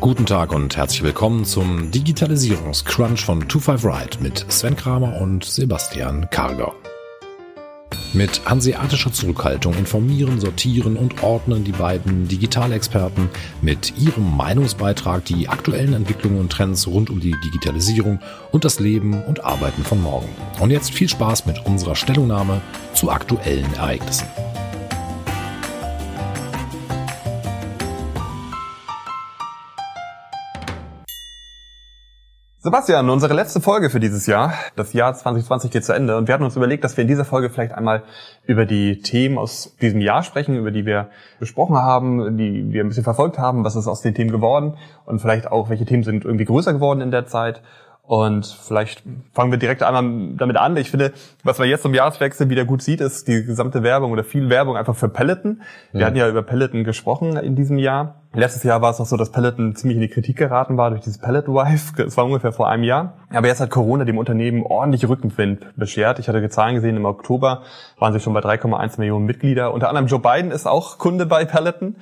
Guten Tag und herzlich willkommen zum Digitalisierungscrunch von 25 Ride mit Sven Kramer und Sebastian Karger. Mit hanseatischer Zurückhaltung informieren, sortieren und ordnen die beiden Digitalexperten mit ihrem Meinungsbeitrag die aktuellen Entwicklungen und Trends rund um die Digitalisierung und das Leben und Arbeiten von morgen. Und jetzt viel Spaß mit unserer Stellungnahme zu aktuellen Ereignissen. Sebastian, unsere letzte Folge für dieses Jahr. Das Jahr 2020 geht zu Ende und wir hatten uns überlegt, dass wir in dieser Folge vielleicht einmal über die Themen aus diesem Jahr sprechen, über die wir besprochen haben, die wir ein bisschen verfolgt haben, was ist aus den Themen geworden? Und vielleicht auch, welche Themen sind irgendwie größer geworden in der Zeit und vielleicht fangen wir direkt einmal damit an. Ich finde, was man jetzt zum Jahreswechsel wieder gut sieht, ist die gesamte Werbung oder viel Werbung einfach für Peloton. Wir ja. hatten ja über Peloton gesprochen in diesem Jahr. Letztes Jahr war es auch so, dass Peloton ziemlich in die Kritik geraten war durch dieses Pellet Wife. Das war ungefähr vor einem Jahr. Aber jetzt hat Corona dem Unternehmen ordentlich Rückenwind beschert. Ich hatte Zahlen gesehen, im Oktober waren sie schon bei 3,1 Millionen Mitglieder. Unter anderem Joe Biden ist auch Kunde bei Peloton.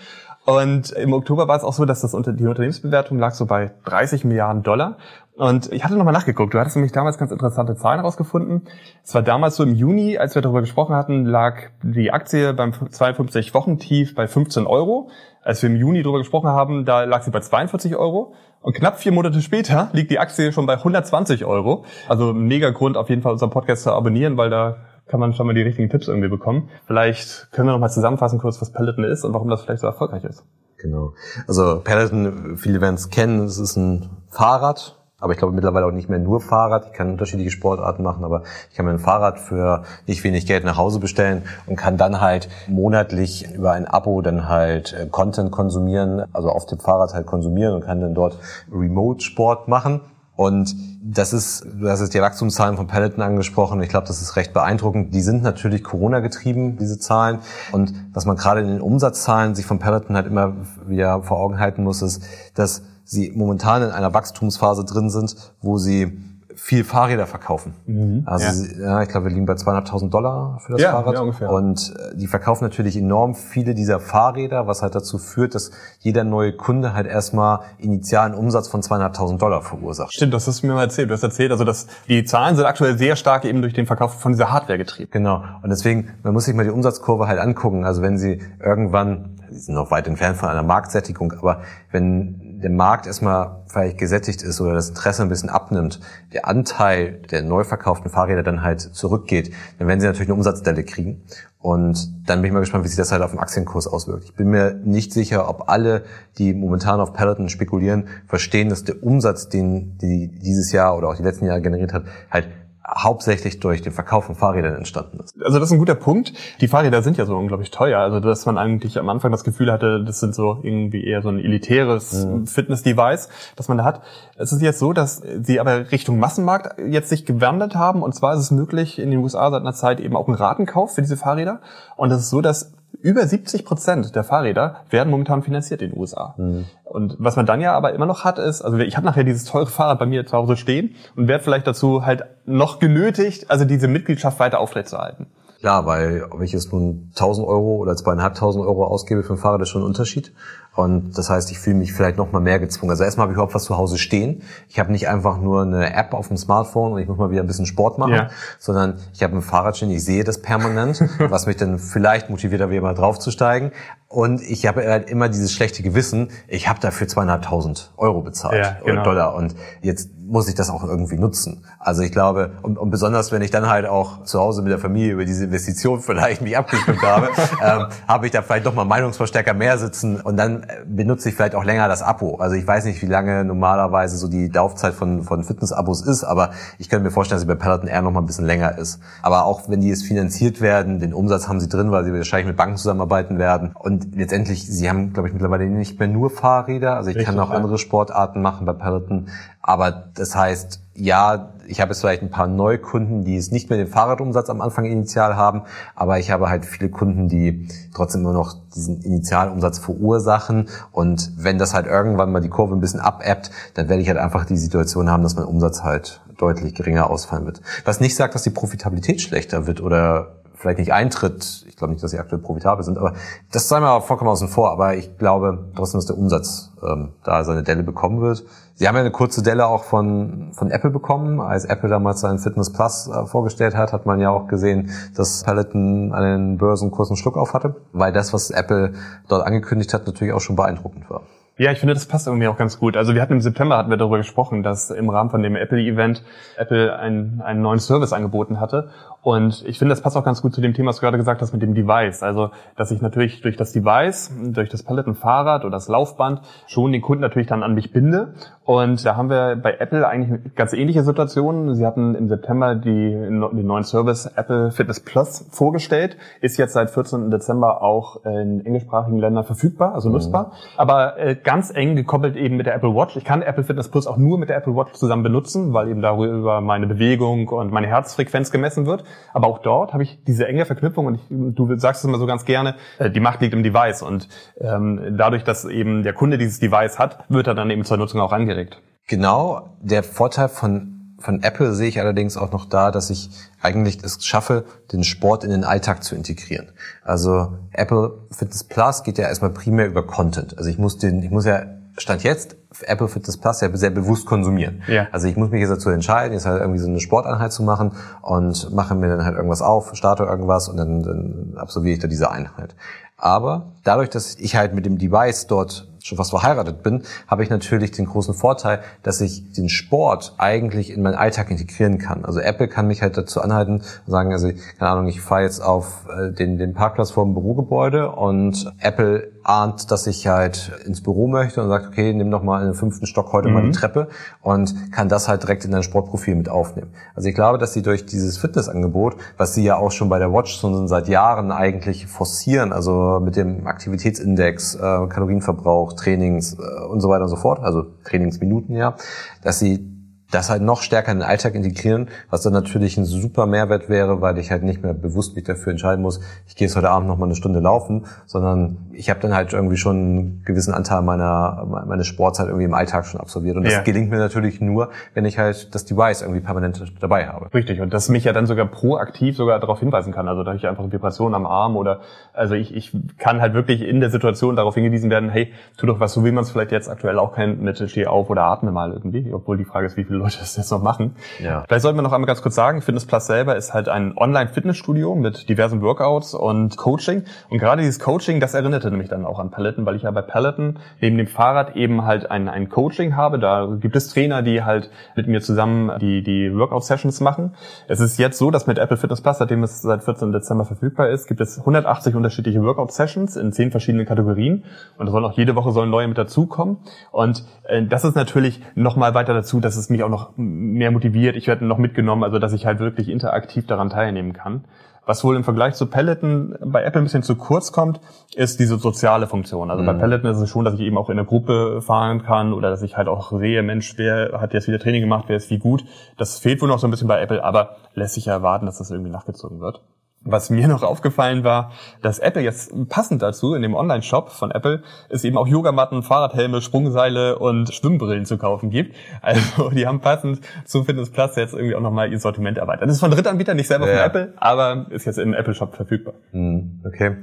Und im Oktober war es auch so, dass das unter, die Unternehmensbewertung lag so bei 30 Milliarden Dollar. Und ich hatte nochmal nachgeguckt. Du hattest nämlich damals ganz interessante Zahlen herausgefunden. Es war damals so im Juni, als wir darüber gesprochen hatten, lag die Aktie beim 52 Wochentief bei 15 Euro. Als wir im Juni darüber gesprochen haben, da lag sie bei 42 Euro. Und knapp vier Monate später liegt die Aktie schon bei 120 Euro. Also mega Grund, auf jeden Fall unseren Podcast zu abonnieren, weil da kann man schon mal die richtigen Tipps irgendwie bekommen. Vielleicht können wir noch mal zusammenfassen kurz, was Peloton ist und warum das vielleicht so erfolgreich ist. Genau. Also Peloton, viele werden es kennen, es ist ein Fahrrad, aber ich glaube mittlerweile auch nicht mehr nur Fahrrad. Ich kann unterschiedliche Sportarten machen, aber ich kann mir ein Fahrrad für nicht wenig Geld nach Hause bestellen und kann dann halt monatlich über ein Abo dann halt äh, Content konsumieren, also auf dem Fahrrad halt konsumieren und kann dann dort Remote-Sport machen. Und das ist, du hast jetzt die Wachstumszahlen von Peloton angesprochen. Ich glaube, das ist recht beeindruckend. Die sind natürlich Corona getrieben, diese Zahlen. Und was man gerade in den Umsatzzahlen sich von Peloton halt immer wieder vor Augen halten muss, ist, dass sie momentan in einer Wachstumsphase drin sind, wo sie viel Fahrräder verkaufen. Mhm, also ja. Ja, ich glaube, wir liegen bei 200.000 Dollar für das ja, Fahrrad. Ja, ungefähr. Und äh, die verkaufen natürlich enorm viele dieser Fahrräder, was halt dazu führt, dass jeder neue Kunde halt erstmal initialen Umsatz von 200.000 Dollar verursacht. Stimmt, das hast du mir mal erzählt. Du hast erzählt, also dass die Zahlen sind aktuell sehr stark eben durch den Verkauf von dieser Hardware getrieben. Genau. Und deswegen, man muss sich mal die Umsatzkurve halt angucken. Also wenn sie irgendwann, sie sind noch weit entfernt von einer Marktsättigung, aber wenn der Markt erstmal vielleicht gesättigt ist oder das Interesse ein bisschen abnimmt, der Anteil der neu verkauften Fahrräder dann halt zurückgeht, dann werden sie natürlich eine Umsatzdelle kriegen. Und dann bin ich mal gespannt, wie sich das halt auf den Aktienkurs auswirkt. Ich bin mir nicht sicher, ob alle, die momentan auf Peloton spekulieren, verstehen, dass der Umsatz, den die dieses Jahr oder auch die letzten Jahre generiert hat, halt hauptsächlich durch den Verkauf von Fahrrädern entstanden ist. Also das ist ein guter Punkt. Die Fahrräder sind ja so unglaublich teuer. Also dass man eigentlich am Anfang das Gefühl hatte, das sind so irgendwie eher so ein elitäres mhm. Fitness-Device, das man da hat. Es ist jetzt so, dass sie aber Richtung Massenmarkt jetzt sich gewandert haben. Und zwar ist es möglich in den USA seit einer Zeit eben auch einen Ratenkauf für diese Fahrräder. Und es ist so, dass über 70 Prozent der Fahrräder werden momentan finanziert in den USA. Mhm. Und was man dann ja aber immer noch hat, ist, also ich habe nachher dieses teure Fahrrad bei mir zu Hause stehen und werde vielleicht dazu halt noch genötigt, also diese Mitgliedschaft weiter aufrechtzuerhalten. Klar, weil ob ich jetzt nun 1000 Euro oder zweieinhalbtausend Euro ausgebe für ein Fahrrad, ist schon ein Unterschied. Und das heißt, ich fühle mich vielleicht noch mal mehr gezwungen. Also erstmal habe ich überhaupt was zu Hause stehen. Ich habe nicht einfach nur eine App auf dem Smartphone und ich muss mal wieder ein bisschen Sport machen, ja. sondern ich habe ein Fahrrad stehen, ich sehe das permanent, was mich dann vielleicht motiviert, da wieder mal draufzusteigen. Und ich habe halt immer dieses schlechte Gewissen, ich habe dafür zweieinhalbtausend Euro bezahlt ja, genau. oder Dollar. Und jetzt muss ich das auch irgendwie nutzen. Also ich glaube, und, und, besonders wenn ich dann halt auch zu Hause mit der Familie über diese Investition vielleicht mich abgestimmt habe, ähm, habe ich da vielleicht doch mal Meinungsverstärker mehr sitzen und dann äh, benutze ich vielleicht auch länger das Abo. Also ich weiß nicht, wie lange normalerweise so die Laufzeit von, von Fitness-Abos ist, aber ich könnte mir vorstellen, dass sie bei Peloton eher noch mal ein bisschen länger ist. Aber auch wenn die jetzt finanziert werden, den Umsatz haben sie drin, weil sie wahrscheinlich mit Banken zusammenarbeiten werden. Und letztendlich, sie haben, glaube ich, mittlerweile nicht mehr nur Fahrräder. Also ich Richtig, kann auch ja. andere Sportarten machen bei Peloton. Aber das heißt, ja, ich habe jetzt vielleicht ein paar Neukunden, die es nicht mehr den Fahrradumsatz am Anfang initial haben, aber ich habe halt viele Kunden, die trotzdem immer noch diesen Initialumsatz verursachen. Und wenn das halt irgendwann mal die Kurve ein bisschen abebbt, dann werde ich halt einfach die Situation haben, dass mein Umsatz halt deutlich geringer ausfallen wird. Was nicht sagt, dass die Profitabilität schlechter wird oder vielleicht nicht eintritt. Ich glaube nicht, dass sie aktuell profitabel sind, aber das sei mal vollkommen außen vor. Aber ich glaube trotzdem, dass der Umsatz ähm, da seine Delle bekommen wird. Sie haben ja eine kurze Delle auch von, von Apple bekommen. Als Apple damals seinen Fitness Plus äh, vorgestellt hat, hat man ja auch gesehen, dass Peloton einen Börsenkursen Schluck auf hatte, weil das, was Apple dort angekündigt hat, natürlich auch schon beeindruckend war. Ja, ich finde, das passt irgendwie auch ganz gut. Also wir hatten im September hatten wir darüber gesprochen, dass im Rahmen von dem Apple-Event Apple einen, einen neuen Service angeboten hatte. Und ich finde, das passt auch ganz gut zu dem Thema, was du gerade gesagt hast mit dem Device. Also, dass ich natürlich durch das Device, durch das Palettenfahrrad oder das Laufband schon den Kunden natürlich dann an mich binde. Und da haben wir bei Apple eigentlich eine ganz ähnliche Situationen. Sie hatten im September die, den neuen Service Apple Fitness Plus vorgestellt, ist jetzt seit 14. Dezember auch in englischsprachigen Ländern verfügbar, also nutzbar. Mhm. Aber äh, ganz eng gekoppelt eben mit der Apple Watch. Ich kann Apple Fitness Plus auch nur mit der Apple Watch zusammen benutzen, weil eben darüber meine Bewegung und meine Herzfrequenz gemessen wird. Aber auch dort habe ich diese enge Verknüpfung und ich, du sagst es immer so ganz gerne, äh, die Macht liegt im Device und ähm, dadurch, dass eben der Kunde dieses Device hat, wird er dann eben zur Nutzung auch angeregt. Genau, der Vorteil von von Apple sehe ich allerdings auch noch da, dass ich eigentlich es schaffe, den Sport in den Alltag zu integrieren. Also Apple Fitness Plus geht ja erstmal primär über Content. Also ich muss den, ich muss ja Stand jetzt Apple Fitness Plus ja sehr bewusst konsumieren. Ja. Also ich muss mich jetzt dazu entscheiden, jetzt halt irgendwie so eine Sporteinheit zu machen und mache mir dann halt irgendwas auf, starte irgendwas und dann, dann absolviere ich da diese Einheit. Aber dadurch, dass ich halt mit dem Device dort schon fast verheiratet bin, habe ich natürlich den großen Vorteil, dass ich den Sport eigentlich in meinen Alltag integrieren kann. Also Apple kann mich halt dazu anhalten und sagen, also keine Ahnung, ich fahre jetzt auf äh, den, den Parkplatz vor dem Bürogebäude und Apple ahnt, dass ich halt ins Büro möchte und sagt, okay, nimm doch mal in den fünften Stock heute mhm. mal die mhm. Treppe und kann das halt direkt in dein Sportprofil mit aufnehmen. Also ich glaube, dass sie durch dieses Fitnessangebot, was sie ja auch schon bei der Watch schon seit Jahren eigentlich forcieren, also mit dem Aktivitätsindex, äh, Kalorienverbrauch, Trainings äh, und so weiter und so fort, also Trainingsminuten ja, dass sie das halt noch stärker in den Alltag integrieren, was dann natürlich ein super Mehrwert wäre, weil ich halt nicht mehr bewusst mich dafür entscheiden muss, ich gehe jetzt heute Abend noch mal eine Stunde laufen, sondern ich habe dann halt irgendwie schon einen gewissen Anteil meiner meines Sports halt irgendwie im Alltag schon absolviert und das ja. gelingt mir natürlich nur, wenn ich halt das Device irgendwie permanent dabei habe. Richtig und das mich ja dann sogar proaktiv sogar darauf hinweisen kann, also dass ich einfach Vibrationen am Arm oder also ich, ich kann halt wirklich in der Situation darauf hingewiesen werden, hey, tu doch was, so wie man es vielleicht jetzt aktuell auch kennt mit steh auf oder atme mal irgendwie, obwohl die Frage ist, wie viel viele Leute das jetzt noch machen. Ja. Vielleicht sollten wir noch einmal ganz kurz sagen, Fitness Plus selber ist halt ein Online-Fitnessstudio mit diversen Workouts und Coaching. Und gerade dieses Coaching, das erinnerte nämlich dann auch an Peloton, weil ich ja bei Peloton neben dem Fahrrad eben halt ein, ein Coaching habe. Da gibt es Trainer, die halt mit mir zusammen die, die Workout-Sessions machen. Es ist jetzt so, dass mit Apple Fitness Plus, seitdem es seit 14. Dezember verfügbar ist, gibt es 180 unterschiedliche Workout-Sessions in zehn verschiedenen Kategorien. Und da sollen auch jede Woche sollen neue mit dazukommen. Und äh, das ist natürlich nochmal weiter dazu, dass es mich auch noch mehr motiviert. Ich werde noch mitgenommen, also dass ich halt wirklich interaktiv daran teilnehmen kann. Was wohl im Vergleich zu Peloton bei Apple ein bisschen zu kurz kommt, ist diese soziale Funktion. Also mhm. bei Peloton ist es schon, dass ich eben auch in der Gruppe fahren kann oder dass ich halt auch sehe, Mensch, wer hat jetzt wieder Training gemacht, wer ist wie gut. Das fehlt wohl noch so ein bisschen bei Apple, aber lässt sich ja erwarten, dass das irgendwie nachgezogen wird. Was mir noch aufgefallen war, dass Apple jetzt passend dazu in dem Online-Shop von Apple es eben auch Yogamatten, Fahrradhelme, Sprungseile und Schwimmbrillen zu kaufen gibt. Also die haben passend zu Fitness Plus jetzt irgendwie auch nochmal ihr Sortiment erweitert. Das ist von Drittanbietern, nicht selber ja. von Apple, aber ist jetzt im Apple Shop verfügbar. Hm, okay.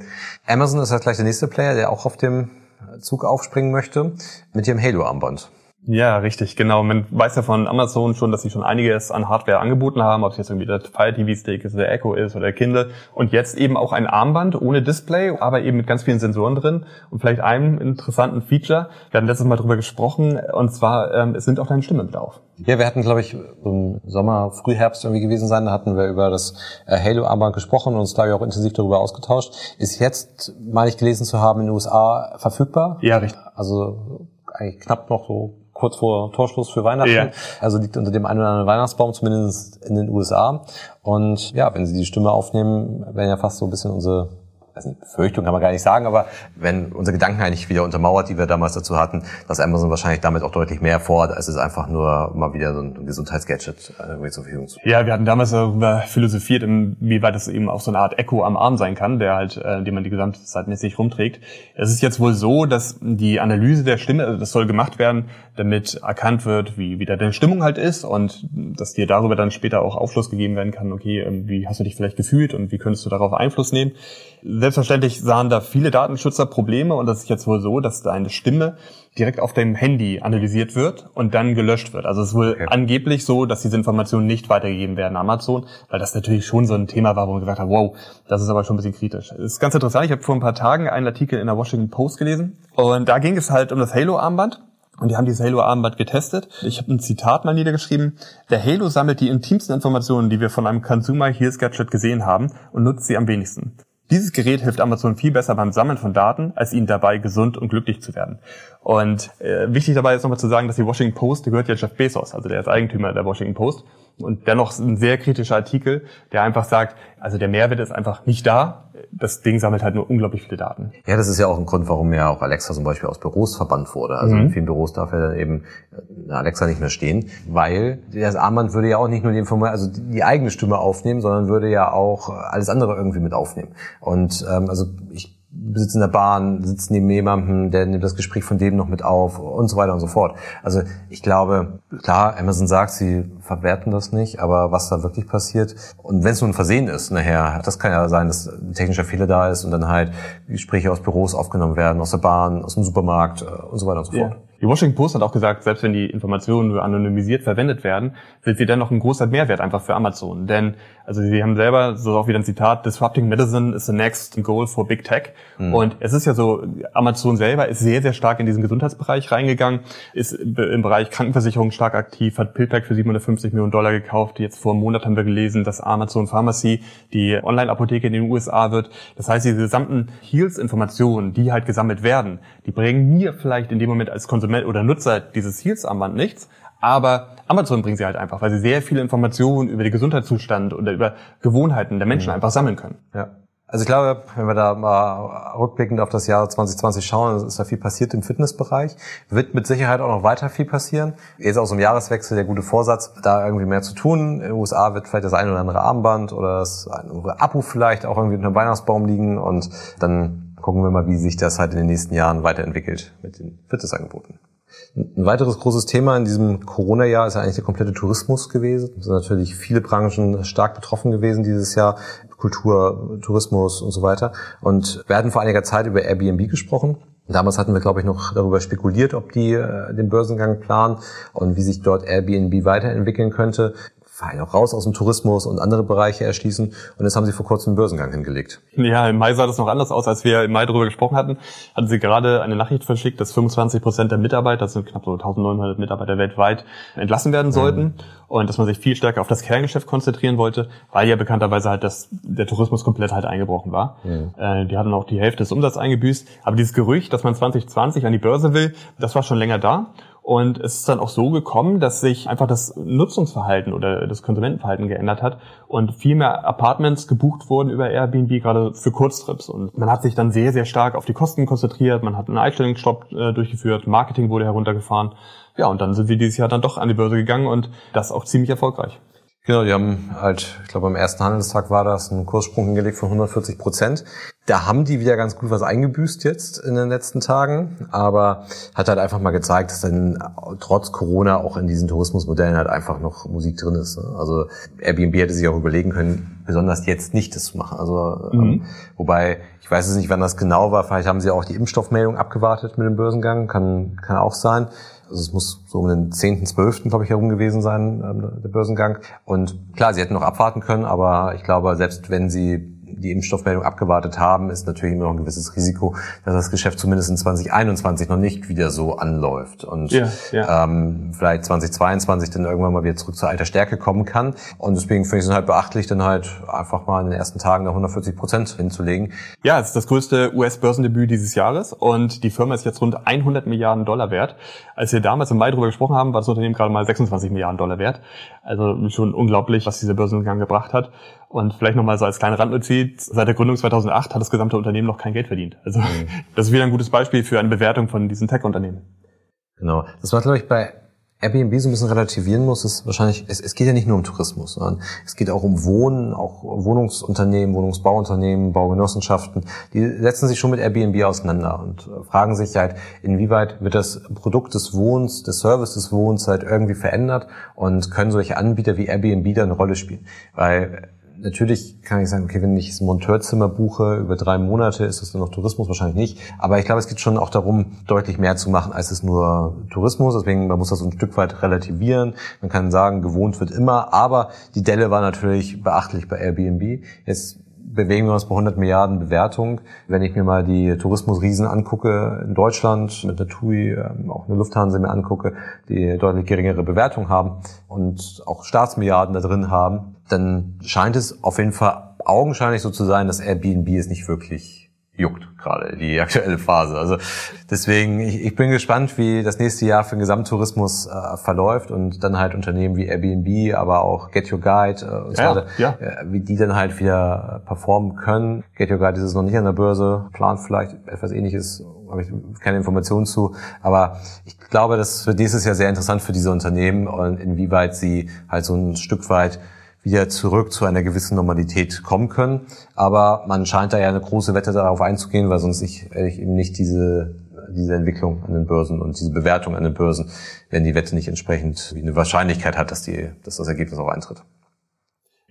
Amazon ist halt gleich der nächste Player, der auch auf dem Zug aufspringen möchte, mit ihrem Halo-Armband. Ja, richtig, genau. Man weiß ja von Amazon schon, dass sie schon einiges an Hardware angeboten haben, ob es jetzt irgendwie der Fire TV Stick ist, der Echo ist oder der Kindle. Und jetzt eben auch ein Armband ohne Display, aber eben mit ganz vielen Sensoren drin und vielleicht einem interessanten Feature. Wir hatten letztes Mal drüber gesprochen und zwar, ähm, es nimmt auch deine Stimme mit auf. Ja, wir hatten, glaube ich, im Sommer, Frühherbst irgendwie gewesen sein, da hatten wir über das äh, Halo-Armband gesprochen und uns, glaube ich, auch intensiv darüber ausgetauscht. Ist jetzt, meine ich gelesen zu haben, in den USA verfügbar? Ja, richtig. Also eigentlich knapp noch so kurz vor Torschluss für Weihnachten. Ja. Also liegt unter dem einen oder anderen Weihnachtsbaum, zumindest in den USA. Und ja, wenn sie die Stimme aufnehmen, werden ja fast so ein bisschen unsere weiß nicht, Befürchtung kann man gar nicht sagen, aber wenn unsere Gedanken eigentlich wieder untermauert, die wir damals dazu hatten, dass Amazon wahrscheinlich damit auch deutlich mehr vorhat, als es einfach nur mal wieder so ein Gesundheitsgadget äh, irgendwie zur Verfügung zu Ja, wir hatten damals darüber philosophiert, inwieweit es eben auch so eine Art Echo am Arm sein kann, der halt, äh, den man die gesamte Zeit mit rumträgt. Es ist jetzt wohl so, dass die Analyse der Stimme, also das soll gemacht werden, damit erkannt wird, wie wieder deine Stimmung halt ist und dass dir darüber dann später auch Aufschluss gegeben werden kann, okay, ähm, wie hast du dich vielleicht gefühlt und wie könntest du darauf Einfluss nehmen. Selbstverständlich sahen da viele Datenschützer Probleme und das ist jetzt wohl so, dass deine Stimme direkt auf deinem Handy analysiert wird und dann gelöscht wird. Also es ist wohl okay. angeblich so, dass diese Informationen nicht weitergegeben werden an Amazon, weil das natürlich schon so ein Thema war, wo man gesagt hat, wow, das ist aber schon ein bisschen kritisch. Das ist ganz interessant. Ich habe vor ein paar Tagen einen Artikel in der Washington Post gelesen und da ging es halt um das Halo-Armband. Und die haben dieses Halo-Armband getestet. Ich habe ein Zitat mal niedergeschrieben. Der Halo sammelt die intimsten Informationen, die wir von einem Consumer Heels Gadget gesehen haben und nutzt sie am wenigsten. Dieses Gerät hilft Amazon viel besser beim Sammeln von Daten, als ihnen dabei gesund und glücklich zu werden. Und äh, wichtig dabei ist nochmal zu sagen, dass die Washington Post, die gehört ja Jeff Bezos, also der ist Eigentümer der Washington Post. Und dennoch ein sehr kritischer Artikel, der einfach sagt, also der Mehrwert ist einfach nicht da. Das Ding sammelt halt nur unglaublich viele Daten. Ja, das ist ja auch ein Grund, warum ja auch Alexa zum Beispiel aus Büros verbannt wurde. Also mhm. in vielen Büros darf ja dann eben äh, Alexa nicht mehr stehen, weil das Armband würde ja auch nicht nur die Information, also die eigene Stimme aufnehmen, sondern würde ja auch alles andere irgendwie mit aufnehmen. Und ähm, also ich sitzt in der Bahn, sitzt neben jemandem, der nimmt das Gespräch von dem noch mit auf und so weiter und so fort. Also ich glaube, klar, Amazon sagt, sie verwerten das nicht, aber was da wirklich passiert und wenn es nur ein Versehen ist, nachher, das kann ja sein, dass ein technischer Fehler da ist und dann halt Gespräche aus Büros aufgenommen werden, aus der Bahn, aus dem Supermarkt äh, und so weiter und so fort. Ja. Die Washington Post hat auch gesagt, selbst wenn die Informationen nur anonymisiert verwendet werden, sind sie dennoch ein großer Mehrwert einfach für Amazon. Denn, also sie haben selber, so auch wieder ein Zitat, Disrupting Medicine is the next goal for Big Tech. Mhm. Und es ist ja so, Amazon selber ist sehr, sehr stark in diesen Gesundheitsbereich reingegangen, ist im Bereich Krankenversicherung stark aktiv, hat PillPack für 750 Millionen Dollar gekauft. Jetzt vor einem Monat haben wir gelesen, dass Amazon Pharmacy die Online-Apotheke in den USA wird. Das heißt, diese gesamten Heals-Informationen, die halt gesammelt werden, die bringen mir vielleicht in dem Moment als Konsument oder Nutzer dieses Heals-Armband nichts, aber Amazon bringt sie halt einfach, weil sie sehr viele Informationen über den Gesundheitszustand oder über Gewohnheiten der Menschen mhm. einfach sammeln können. Ja. Also ich glaube, wenn wir da mal rückblickend auf das Jahr 2020 schauen, ist da viel passiert im Fitnessbereich. Wird mit Sicherheit auch noch weiter viel passieren. Jetzt aus dem Jahreswechsel der gute Vorsatz, da irgendwie mehr zu tun. In den USA wird vielleicht das ein oder andere Armband oder das ein oder andere Abo vielleicht auch irgendwie unter dem Weihnachtsbaum liegen und dann gucken wir mal, wie sich das halt in den nächsten Jahren weiterentwickelt mit den Fitnessangeboten. Ein weiteres großes Thema in diesem Corona-Jahr ist ja eigentlich der komplette Tourismus gewesen. Es sind natürlich viele Branchen stark betroffen gewesen dieses Jahr. Kultur, Tourismus und so weiter. Und wir hatten vor einiger Zeit über Airbnb gesprochen. Damals hatten wir, glaube ich, noch darüber spekuliert, ob die äh, den Börsengang planen und wie sich dort Airbnb weiterentwickeln könnte fallen auch raus aus dem Tourismus und andere Bereiche erschließen. Und jetzt haben sie vor kurzem einen Börsengang hingelegt. Ja, im Mai sah das noch anders aus, als wir im Mai darüber gesprochen hatten. Hatten sie gerade eine Nachricht verschickt, dass 25 Prozent der Mitarbeiter, das sind knapp so 1900 Mitarbeiter weltweit, entlassen werden mhm. sollten. Mhm. Und dass man sich viel stärker auf das Kerngeschäft konzentrieren wollte, weil ja bekannterweise halt das, der Tourismus komplett halt eingebrochen war. Mhm. Äh, die hatten auch die Hälfte des Umsatzes eingebüßt. Aber dieses Gerücht, dass man 2020 an die Börse will, das war schon länger da. Und es ist dann auch so gekommen, dass sich einfach das Nutzungsverhalten oder das Konsumentenverhalten geändert hat und viel mehr Apartments gebucht wurden über Airbnb, gerade für Kurztrips. Und man hat sich dann sehr, sehr stark auf die Kosten konzentriert, man hat einen Einstellungsstopp äh, durchgeführt, Marketing wurde heruntergefahren. Ja, und dann sind wir dieses Jahr dann doch an die Börse gegangen und das auch ziemlich erfolgreich. Genau, die haben halt, ich glaube am ersten Handelstag war das, einen Kurssprung hingelegt von 140 Prozent. Da haben die wieder ganz gut was eingebüßt jetzt in den letzten Tagen, aber hat halt einfach mal gezeigt, dass dann trotz Corona auch in diesen Tourismusmodellen halt einfach noch Musik drin ist. Ne? Also Airbnb hätte sich auch überlegen können, besonders jetzt nicht das zu machen. Also ähm, mhm. wobei ich weiß es nicht, wann das genau war. Vielleicht haben sie auch die Impfstoffmeldung abgewartet mit dem Börsengang, kann kann auch sein. Also es muss so um den 10., 12., glaube ich, herum gewesen sein, ähm, der Börsengang. Und klar, sie hätten noch abwarten können, aber ich glaube, selbst wenn sie die Impfstoffmeldung abgewartet haben, ist natürlich immer noch ein gewisses Risiko, dass das Geschäft zumindest in 2021 noch nicht wieder so anläuft und ja, ja. Ähm, vielleicht 2022 dann irgendwann mal wieder zurück zur alter Stärke kommen kann. Und deswegen finde ich es halt beachtlich, dann halt einfach mal in den ersten Tagen da 140 Prozent hinzulegen. Ja, es ist das größte US-Börsendebüt dieses Jahres und die Firma ist jetzt rund 100 Milliarden Dollar wert. Als wir damals im Mai darüber gesprochen haben, war das Unternehmen gerade mal 26 Milliarden Dollar wert. Also schon unglaublich, was dieser Börsengang gebracht hat. Und vielleicht nochmal so als kleine Randnotiz, seit der Gründung 2008 hat das gesamte Unternehmen noch kein Geld verdient. Also mhm. das ist wieder ein gutes Beispiel für eine Bewertung von diesen Tech-Unternehmen. Genau. Das war, glaube ich, bei Airbnb so ein bisschen relativieren muss, ist wahrscheinlich, es, es geht ja nicht nur um Tourismus, sondern es geht auch um Wohnen, auch Wohnungsunternehmen, Wohnungsbauunternehmen, Baugenossenschaften, die setzen sich schon mit Airbnb auseinander und fragen sich halt, inwieweit wird das Produkt des Wohnens, des Service des Wohnens halt irgendwie verändert und können solche Anbieter wie Airbnb da eine Rolle spielen. Weil natürlich kann ich sagen, okay, wenn ich ein Monteurzimmer buche über drei Monate, ist das dann noch Tourismus? Wahrscheinlich nicht. Aber ich glaube, es geht schon auch darum, deutlich mehr zu machen, als es nur Tourismus. Deswegen, man muss das so ein Stück weit relativieren. Man kann sagen, gewohnt wird immer. Aber die Delle war natürlich beachtlich bei Airbnb. Jetzt bewegen wir uns bei 100 Milliarden Bewertung. Wenn ich mir mal die Tourismusriesen angucke in Deutschland, mit der TUI, ähm, auch eine Lufthansa mir angucke, die deutlich geringere Bewertung haben und auch Staatsmilliarden da drin haben, dann scheint es auf jeden Fall augenscheinlich so zu sein, dass Airbnb es nicht wirklich juckt gerade die aktuelle Phase. Also deswegen, ich, ich bin gespannt, wie das nächste Jahr für den Gesamttourismus äh, verläuft und dann halt Unternehmen wie Airbnb, aber auch Get Your Guide äh, und ja, weiter, ja. äh, wie die dann halt wieder performen können. Get Your Guide ist es noch nicht an der Börse, plant vielleicht etwas ähnliches, habe ich keine Informationen zu, aber ich glaube, das wird dieses Jahr sehr interessant für diese Unternehmen und inwieweit sie halt so ein Stück weit wieder zurück zu einer gewissen Normalität kommen können. Aber man scheint da ja eine große Wette darauf einzugehen, weil sonst ich, ich eben nicht diese, diese Entwicklung an den Börsen und diese Bewertung an den Börsen, wenn die Wette nicht entsprechend eine Wahrscheinlichkeit hat, dass, die, dass das Ergebnis auch eintritt.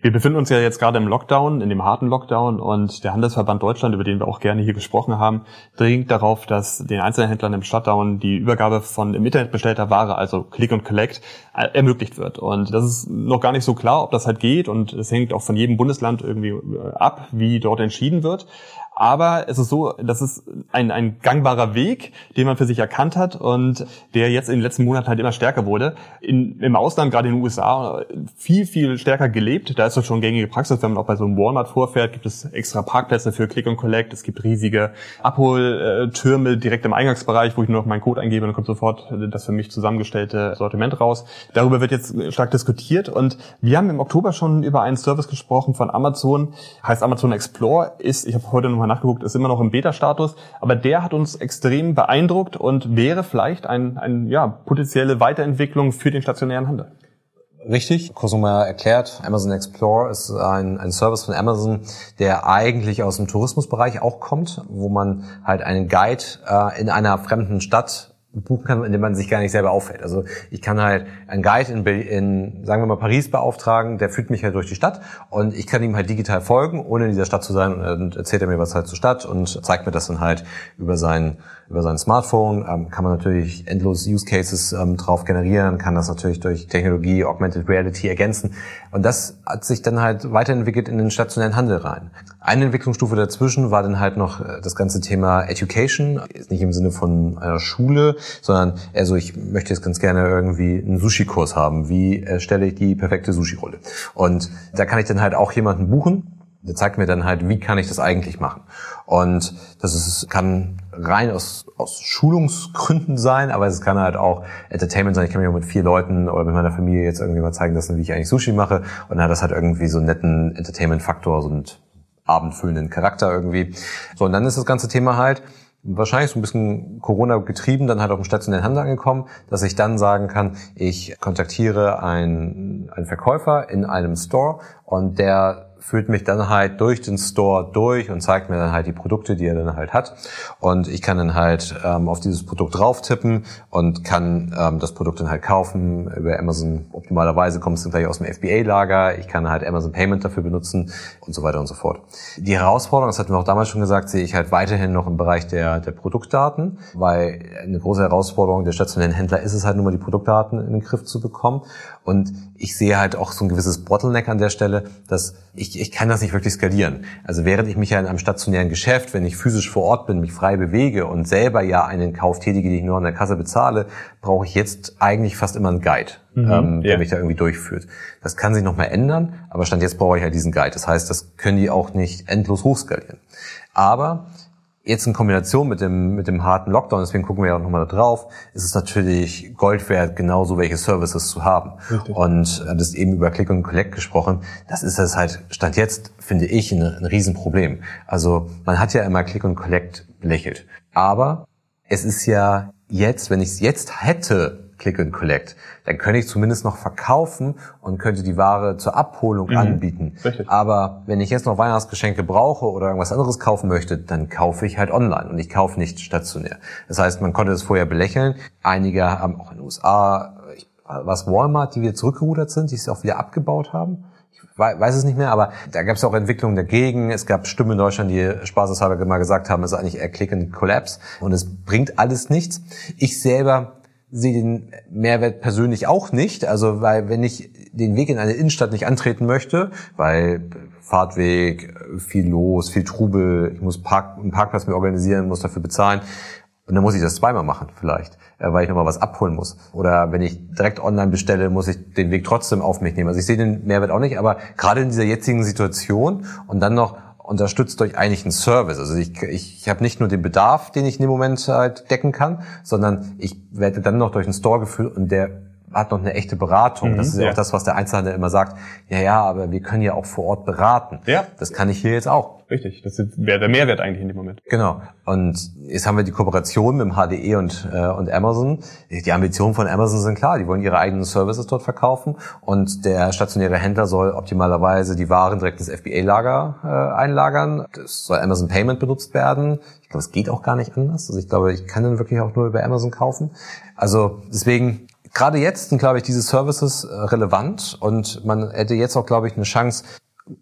Wir befinden uns ja jetzt gerade im Lockdown, in dem harten Lockdown und der Handelsverband Deutschland, über den wir auch gerne hier gesprochen haben, dringt darauf, dass den Einzelhändlern im Shutdown die Übergabe von im Internet bestellter Ware, also Click und Collect, äh, ermöglicht wird. Und das ist noch gar nicht so klar, ob das halt geht und es hängt auch von jedem Bundesland irgendwie äh, ab, wie dort entschieden wird. Aber es ist so, das ist ein, ein gangbarer Weg, den man für sich erkannt hat und der jetzt in den letzten Monaten halt immer stärker wurde. In, Im Ausland, gerade in den USA, viel, viel stärker gelebt. Da ist das schon gängige Praxis. Wenn man auch bei so einem Walmart vorfährt, gibt es extra Parkplätze für Click und Collect. Es gibt riesige Abholtürme direkt im Eingangsbereich, wo ich nur noch meinen Code eingebe und dann kommt sofort das für mich zusammengestellte Sortiment raus. Darüber wird jetzt stark diskutiert und wir haben im Oktober schon über einen Service gesprochen von Amazon, heißt Amazon Explore, ist, ich habe heute noch nochmal nachgeguckt, ist immer noch im Beta-Status. Aber der hat uns extrem beeindruckt und wäre vielleicht ein, ein ja, potenzielle Weiterentwicklung für den stationären Handel. Richtig, Cosuma erklärt, Amazon Explore ist ein, ein Service von Amazon, der eigentlich aus dem Tourismusbereich auch kommt, wo man halt einen Guide äh, in einer fremden Stadt buchen kann, indem man sich gar nicht selber auffällt. Also ich kann halt einen Guide in, in, sagen wir mal, Paris beauftragen, der führt mich halt durch die Stadt und ich kann ihm halt digital folgen, ohne in dieser Stadt zu sein und erzählt er mir was halt zur Stadt und zeigt mir das dann halt über sein über sein Smartphone ähm, kann man natürlich endlos Use Cases ähm, drauf generieren, kann das natürlich durch Technologie, Augmented Reality ergänzen. Und das hat sich dann halt weiterentwickelt in den stationären Handel rein. Eine Entwicklungsstufe dazwischen war dann halt noch äh, das ganze Thema Education, nicht im Sinne von einer Schule, sondern also ich möchte jetzt ganz gerne irgendwie einen Sushi-Kurs haben. Wie erstelle ich die perfekte Sushi-Rolle? Und da kann ich dann halt auch jemanden buchen, der zeigt mir dann halt, wie kann ich das eigentlich machen. Und das ist, kann rein aus, aus Schulungsgründen sein, aber es kann halt auch Entertainment sein. Ich kann mir mit vier Leuten oder mit meiner Familie jetzt irgendwie mal zeigen lassen, wie ich eigentlich Sushi mache. Und dann hat das halt irgendwie so einen netten Entertainment-Faktor, so einen abendfüllenden Charakter irgendwie. So, und dann ist das ganze Thema halt, wahrscheinlich so ein bisschen Corona getrieben, dann halt auf dem stationären Handel angekommen, dass ich dann sagen kann, ich kontaktiere einen, einen Verkäufer in einem Store und der führt mich dann halt durch den Store durch und zeigt mir dann halt die Produkte, die er dann halt hat. Und ich kann dann halt ähm, auf dieses Produkt drauf tippen und kann ähm, das Produkt dann halt kaufen über Amazon. Optimalerweise kommt es dann gleich aus dem FBA-Lager. Ich kann halt Amazon Payment dafür benutzen und so weiter und so fort. Die Herausforderung, das hatten wir auch damals schon gesagt, sehe ich halt weiterhin noch im Bereich der, der Produktdaten, weil eine große Herausforderung der stationären Händler ist es halt nur mal die Produktdaten in den Griff zu bekommen. Und ich sehe halt auch so ein gewisses Bottleneck an der Stelle, dass ich, ich kann das nicht wirklich skalieren. Also während ich mich ja in einem stationären Geschäft, wenn ich physisch vor Ort bin, mich frei bewege und selber ja einen Kauf tätige, den ich nur an der Kasse bezahle, brauche ich jetzt eigentlich fast immer einen Guide, mhm, ähm, der ja. mich da irgendwie durchführt. Das kann sich nochmal ändern, aber Stand jetzt brauche ich halt diesen Guide. Das heißt, das können die auch nicht endlos hochskalieren. Aber Jetzt in Kombination mit dem, mit dem harten Lockdown, deswegen gucken wir ja auch nochmal da drauf, ist es natürlich Gold wert, genauso welche Services zu haben. Richtig. Und du hast eben über Click und Collect gesprochen. Das ist es halt, Stand jetzt, finde ich, ein, ein Riesenproblem. Also man hat ja immer Click und Collect belächelt. Aber es ist ja jetzt, wenn ich es jetzt hätte, Click and Collect. Dann könnte ich zumindest noch verkaufen und könnte die Ware zur Abholung mhm. anbieten. Richtig. Aber wenn ich jetzt noch Weihnachtsgeschenke brauche oder irgendwas anderes kaufen möchte, dann kaufe ich halt online und ich kaufe nicht stationär. Das heißt, man konnte das vorher belächeln. Einige haben auch in den USA, was Walmart, die wieder zurückgerudert sind, die es auch wieder abgebaut haben weiß es nicht mehr, aber da gab es auch Entwicklungen dagegen. Es gab Stimmen in Deutschland, die spaßeshalber mal gesagt haben, es ist eigentlich eher Click and Collapse und es bringt alles nichts. Ich selber sehe den Mehrwert persönlich auch nicht. Also, weil wenn ich den Weg in eine Innenstadt nicht antreten möchte, weil Fahrtweg, viel los, viel Trubel, ich muss Park, einen Parkplatz mir organisieren, muss dafür bezahlen. Und dann muss ich das zweimal machen vielleicht, äh, weil ich nochmal was abholen muss. Oder wenn ich direkt online bestelle, muss ich den Weg trotzdem auf mich nehmen. Also ich sehe den Mehrwert auch nicht, aber gerade in dieser jetzigen Situation und dann noch unterstützt durch eigentlich einen Service. Also ich, ich, ich habe nicht nur den Bedarf, den ich in dem Moment halt decken kann, sondern ich werde dann noch durch einen Store geführt und der hat noch eine echte Beratung. Mhm, das ist ja auch das, was der Einzelhandel immer sagt. Ja, ja, aber wir können ja auch vor Ort beraten. Ja. Das kann ich hier jetzt auch. Richtig, das wäre der Mehrwert eigentlich in dem Moment. Genau. Und jetzt haben wir die Kooperation mit dem HDE und, äh, und Amazon. Die Ambitionen von Amazon sind klar, die wollen ihre eigenen Services dort verkaufen und der stationäre Händler soll optimalerweise die Waren direkt ins FBA-Lager äh, einlagern. Das soll Amazon Payment benutzt werden. Ich glaube, es geht auch gar nicht anders. Also ich glaube, ich kann dann wirklich auch nur über Amazon kaufen. Also deswegen gerade jetzt sind, glaube ich, diese Services äh, relevant und man hätte jetzt auch, glaube ich, eine Chance,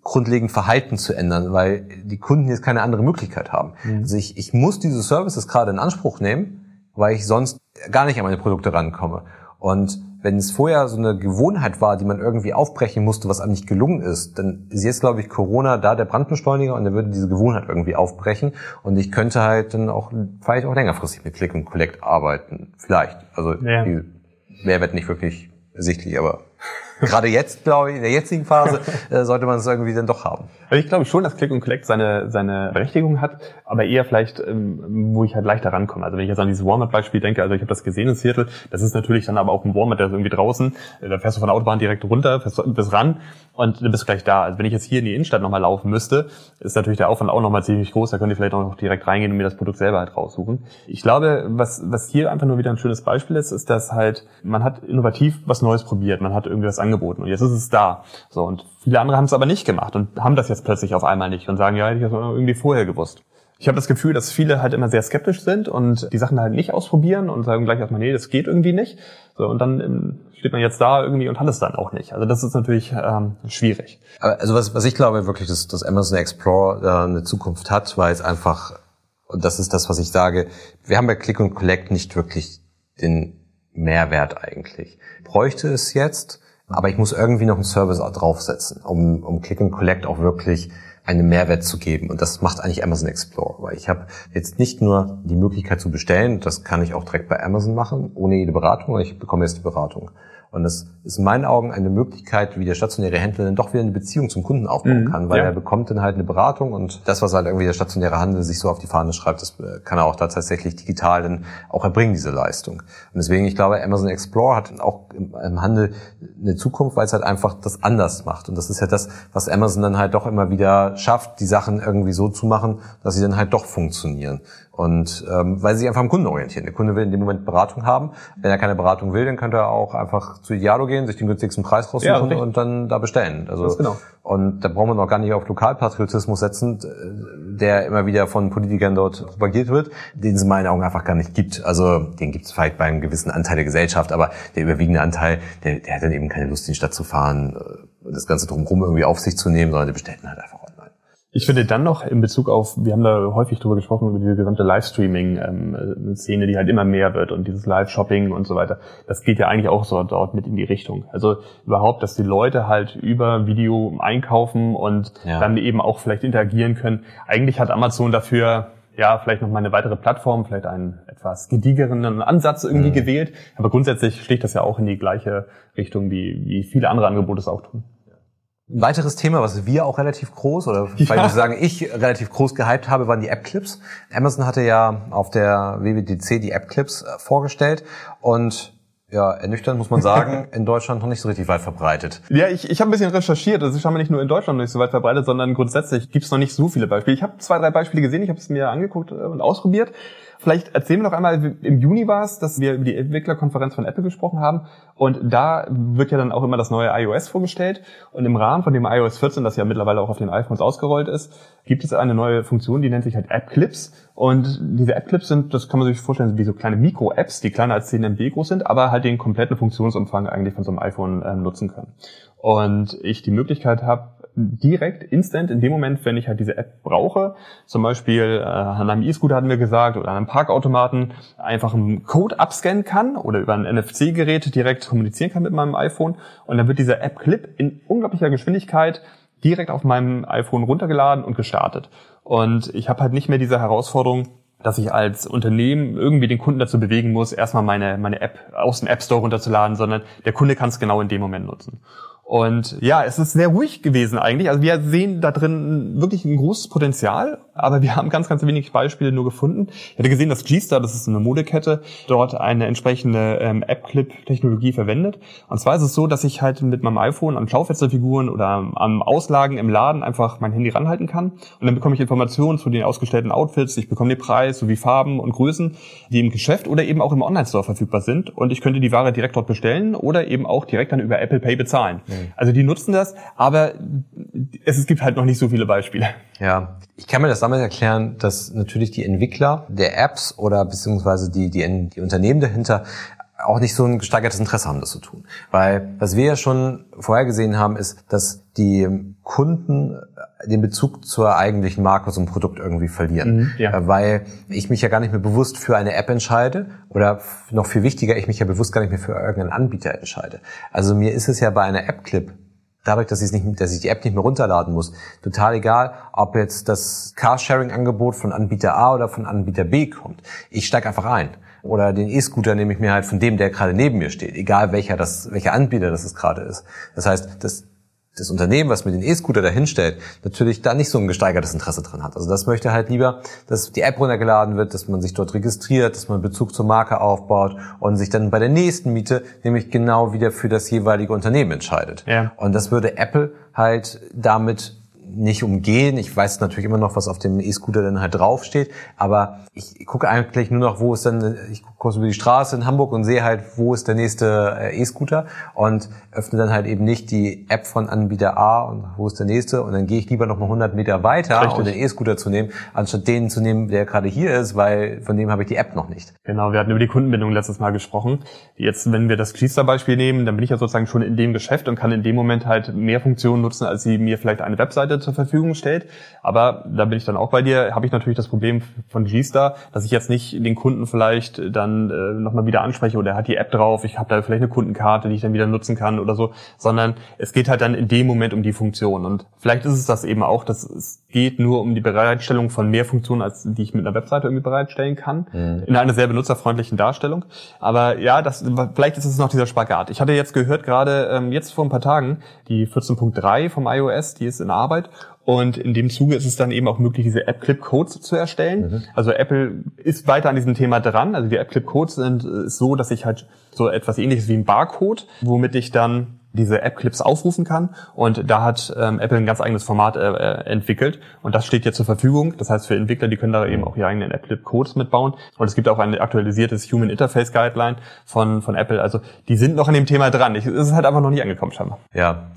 grundlegend Verhalten zu ändern, weil die Kunden jetzt keine andere Möglichkeit haben. Mhm. Also ich, ich muss diese Services gerade in Anspruch nehmen, weil ich sonst gar nicht an meine Produkte rankomme. Und wenn es vorher so eine Gewohnheit war, die man irgendwie aufbrechen musste, was einem nicht gelungen ist, dann ist jetzt, glaube ich, Corona da der Brandbeschleuniger und der würde diese Gewohnheit irgendwie aufbrechen. Und ich könnte halt dann auch vielleicht auch längerfristig mit Click und Collect arbeiten. Vielleicht. Also ja. die Mehrwert nicht wirklich ersichtlich, aber gerade jetzt, glaube ich, in der jetzigen Phase, äh, sollte man es irgendwie dann doch haben. Also ich glaube schon, dass Click und Collect seine, seine Berechtigung hat, aber eher vielleicht, ähm, wo ich halt leichter rankomme. Also wenn ich jetzt an dieses Walmart-Beispiel denke, also ich habe das gesehen in Seattle, das ist natürlich dann aber auch ein Walmart, der ist irgendwie draußen, äh, da fährst du von der Autobahn direkt runter, fährst bis ran und dann bist du gleich da. Also wenn ich jetzt hier in die Innenstadt nochmal laufen müsste, ist natürlich der Aufwand auch nochmal ziemlich groß, da könnt ihr vielleicht auch noch direkt reingehen und mir das Produkt selber halt raussuchen. Ich glaube, was, was hier einfach nur wieder ein schönes Beispiel ist, ist, dass halt, man hat innovativ was Neues probiert, man hat irgendwie was angeboten und jetzt ist es da. So, und viele andere haben es aber nicht gemacht und haben das jetzt plötzlich auf einmal nicht und sagen, ja, hätte ich das irgendwie vorher gewusst. Ich habe das Gefühl, dass viele halt immer sehr skeptisch sind und die Sachen halt nicht ausprobieren und sagen gleich erstmal, nee, das geht irgendwie nicht. So, und dann ähm, steht man jetzt da irgendwie und hat es dann auch nicht. Also das ist natürlich ähm, schwierig. Also was, was ich glaube wirklich, dass, dass Amazon Explore äh, eine Zukunft hat, weil es einfach, und das ist das, was ich sage, wir haben bei Click und Collect nicht wirklich den Mehrwert eigentlich. Bräuchte es jetzt, aber ich muss irgendwie noch einen Service draufsetzen, um, um Click and Collect auch wirklich einen Mehrwert zu geben. Und das macht eigentlich Amazon Explorer. Weil ich habe jetzt nicht nur die Möglichkeit zu bestellen, das kann ich auch direkt bei Amazon machen, ohne jede Beratung, ich bekomme jetzt die Beratung. Und das ist in meinen Augen eine Möglichkeit, wie der stationäre Händler dann doch wieder eine Beziehung zum Kunden aufbauen mhm, kann, weil ja. er bekommt dann halt eine Beratung und das, was halt irgendwie der stationäre Handel sich so auf die Fahne schreibt, das äh, kann er auch da tatsächlich digital dann auch erbringen, diese Leistung. Und deswegen, ich glaube, Amazon Explore hat auch im, im Handel eine Zukunft, weil es halt einfach das anders macht. Und das ist ja das, was Amazon dann halt doch immer wieder schafft, die Sachen irgendwie so zu machen, dass sie dann halt doch funktionieren. Und ähm, weil sie sich einfach am Kunden orientieren. Der Kunde will in dem Moment Beratung haben. Wenn er keine Beratung will, dann könnte er auch einfach zu Idealo gehen, sich den günstigsten Preis raussuchen ja, und dann da bestellen. Also genau. und da brauchen wir noch gar nicht auf Lokalpatriotismus setzen, der immer wieder von Politikern dort propagiert wird, den es in meinen Augen einfach gar nicht gibt. Also den gibt es vielleicht bei einem gewissen Anteil der Gesellschaft, aber der überwiegende Anteil, der, der hat dann eben keine Lust, in die Stadt zu fahren, äh, das Ganze drumherum irgendwie auf sich zu nehmen, sondern der bestellt halt einfach ich finde dann noch in Bezug auf, wir haben da häufig drüber gesprochen, über diese gesamte Livestreaming-Szene, die halt immer mehr wird und dieses Live-Shopping und so weiter. Das geht ja eigentlich auch so dort mit in die Richtung. Also überhaupt, dass die Leute halt über Video einkaufen und ja. dann eben auch vielleicht interagieren können. Eigentlich hat Amazon dafür ja, vielleicht noch mal eine weitere Plattform, vielleicht einen etwas gediegeren Ansatz irgendwie mhm. gewählt. Aber grundsätzlich schlägt das ja auch in die gleiche Richtung, wie, wie viele andere Angebote es auch tun. Ein weiteres Thema, was wir auch relativ groß oder ja. weil ich sagen, ich relativ groß gehypt habe, waren die App-Clips. Amazon hatte ja auf der WWDC die App-Clips äh, vorgestellt und ja, ernüchternd muss man sagen, in Deutschland noch nicht so richtig weit verbreitet. Ja, ich, ich habe ein bisschen recherchiert. Das ist scheinbar nicht nur in Deutschland noch nicht so weit verbreitet, sondern grundsätzlich gibt es noch nicht so viele Beispiele. Ich habe zwei, drei Beispiele gesehen, ich habe es mir angeguckt äh, und ausprobiert. Vielleicht erzählen wir noch einmal, im Juni war es, dass wir über die Entwicklerkonferenz von Apple gesprochen haben. Und da wird ja dann auch immer das neue iOS vorgestellt. Und im Rahmen von dem iOS 14, das ja mittlerweile auch auf den iPhones ausgerollt ist, gibt es eine neue Funktion, die nennt sich halt App Clips. Und diese App Clips sind, das kann man sich vorstellen, wie so kleine Mikro-Apps, die kleiner als 10 MB groß sind, aber halt den kompletten Funktionsumfang eigentlich von so einem iPhone äh, nutzen können. Und ich die Möglichkeit habe, direkt, instant, in dem Moment, wenn ich halt diese App brauche, zum Beispiel äh, an einem E-Scooter hatten wir gesagt oder an einem Parkautomaten, einfach einen Code abscannen kann oder über ein NFC-Gerät direkt kommunizieren kann mit meinem iPhone und dann wird dieser App-Clip in unglaublicher Geschwindigkeit direkt auf meinem iPhone runtergeladen und gestartet. Und ich habe halt nicht mehr diese Herausforderung, dass ich als Unternehmen irgendwie den Kunden dazu bewegen muss, erstmal meine, meine App aus dem App Store runterzuladen, sondern der Kunde kann es genau in dem Moment nutzen. Und ja, es ist sehr ruhig gewesen eigentlich. Also wir sehen da drin wirklich ein großes Potenzial, aber wir haben ganz, ganz wenig Beispiele nur gefunden. Ich hatte gesehen, dass G-Star, das ist eine Modekette, dort eine entsprechende ähm, App-Clip-Technologie verwendet. Und zwar ist es so, dass ich halt mit meinem iPhone an Schaufensterfiguren oder am Auslagen im Laden einfach mein Handy ranhalten kann. Und dann bekomme ich Informationen zu den ausgestellten Outfits, ich bekomme den Preis sowie Farben und Größen, die im Geschäft oder eben auch im Online-Store verfügbar sind. Und ich könnte die Ware direkt dort bestellen oder eben auch direkt dann über Apple Pay bezahlen. Mhm. Also die nutzen das, aber es, es gibt halt noch nicht so viele Beispiele. Ja, ich kann mir das damit erklären, dass natürlich die Entwickler der Apps oder beziehungsweise die, die, die Unternehmen dahinter auch nicht so ein gesteigertes Interesse haben, das zu tun. Weil was wir ja schon vorher gesehen haben, ist, dass die Kunden den Bezug zur eigentlichen Marke, zum Produkt irgendwie verlieren. Mhm, ja. Äh, weil ich mich ja gar nicht mehr bewusst für eine App entscheide oder noch viel wichtiger, ich mich ja bewusst gar nicht mehr für irgendeinen Anbieter entscheide. Also mir ist es ja bei einer App-Clip dadurch, dass ich, nicht, dass ich die App nicht mehr runterladen muss, total egal, ob jetzt das Carsharing-Angebot von Anbieter A oder von Anbieter B kommt. Ich steige einfach ein. Oder den E-Scooter nehme ich mir halt von dem, der gerade neben mir steht, egal welcher das, welcher Anbieter das es gerade ist. Das heißt, das, das Unternehmen, was mir den E-Scooter dahinstellt, natürlich da nicht so ein gesteigertes Interesse dran hat. Also das möchte halt lieber, dass die App runtergeladen wird, dass man sich dort registriert, dass man Bezug zur Marke aufbaut und sich dann bei der nächsten Miete nämlich genau wieder für das jeweilige Unternehmen entscheidet. Ja. Und das würde Apple halt damit nicht umgehen. Ich weiß natürlich immer noch, was auf dem E-Scooter dann halt draufsteht, aber ich gucke eigentlich nur noch, wo ist dann, ich gucke kurz über die Straße in Hamburg und sehe halt, wo ist der nächste äh, E-Scooter und öffne dann halt eben nicht die App von Anbieter A und wo ist der nächste und dann gehe ich lieber noch mal 100 Meter weiter, Richtig. um den E-Scooter zu nehmen, anstatt den zu nehmen, der gerade hier ist, weil von dem habe ich die App noch nicht. Genau, wir hatten über die Kundenbindung letztes Mal gesprochen. Jetzt, wenn wir das Cleaster-Beispiel nehmen, dann bin ich ja sozusagen schon in dem Geschäft und kann in dem Moment halt mehr Funktionen nutzen, als sie mir vielleicht eine Webseite zur Verfügung stellt. Aber da bin ich dann auch bei dir, habe ich natürlich das Problem von G-Star, dass ich jetzt nicht den Kunden vielleicht dann äh, nochmal wieder anspreche oder er hat die App drauf, ich habe da vielleicht eine Kundenkarte, die ich dann wieder nutzen kann oder so, sondern es geht halt dann in dem Moment um die Funktion. Und vielleicht ist es das eben auch, dass es geht nur um die Bereitstellung von mehr Funktionen, als die ich mit einer Webseite irgendwie bereitstellen kann, mhm. in einer sehr benutzerfreundlichen Darstellung. Aber ja, das, vielleicht ist es noch dieser Spagat. Ich hatte jetzt gehört, gerade ähm, jetzt vor ein paar Tagen, die 14.3 vom iOS, die ist in Arbeit und in dem Zuge ist es dann eben auch möglich, diese App-Clip-Codes zu erstellen. Mhm. Also Apple ist weiter an diesem Thema dran. Also die App-Clip-Codes sind so, dass ich halt so etwas ähnliches wie ein Barcode, womit ich dann diese App-Clips aufrufen kann. Und da hat ähm, Apple ein ganz eigenes Format äh, äh, entwickelt. Und das steht jetzt zur Verfügung. Das heißt, für Entwickler, die können da eben auch ihre eigenen App-Clip-Codes mitbauen. Und es gibt auch ein aktualisiertes Human Interface Guideline von, von Apple. Also die sind noch an dem Thema dran. Ich, es ist halt einfach noch nicht angekommen scheinbar. Ja,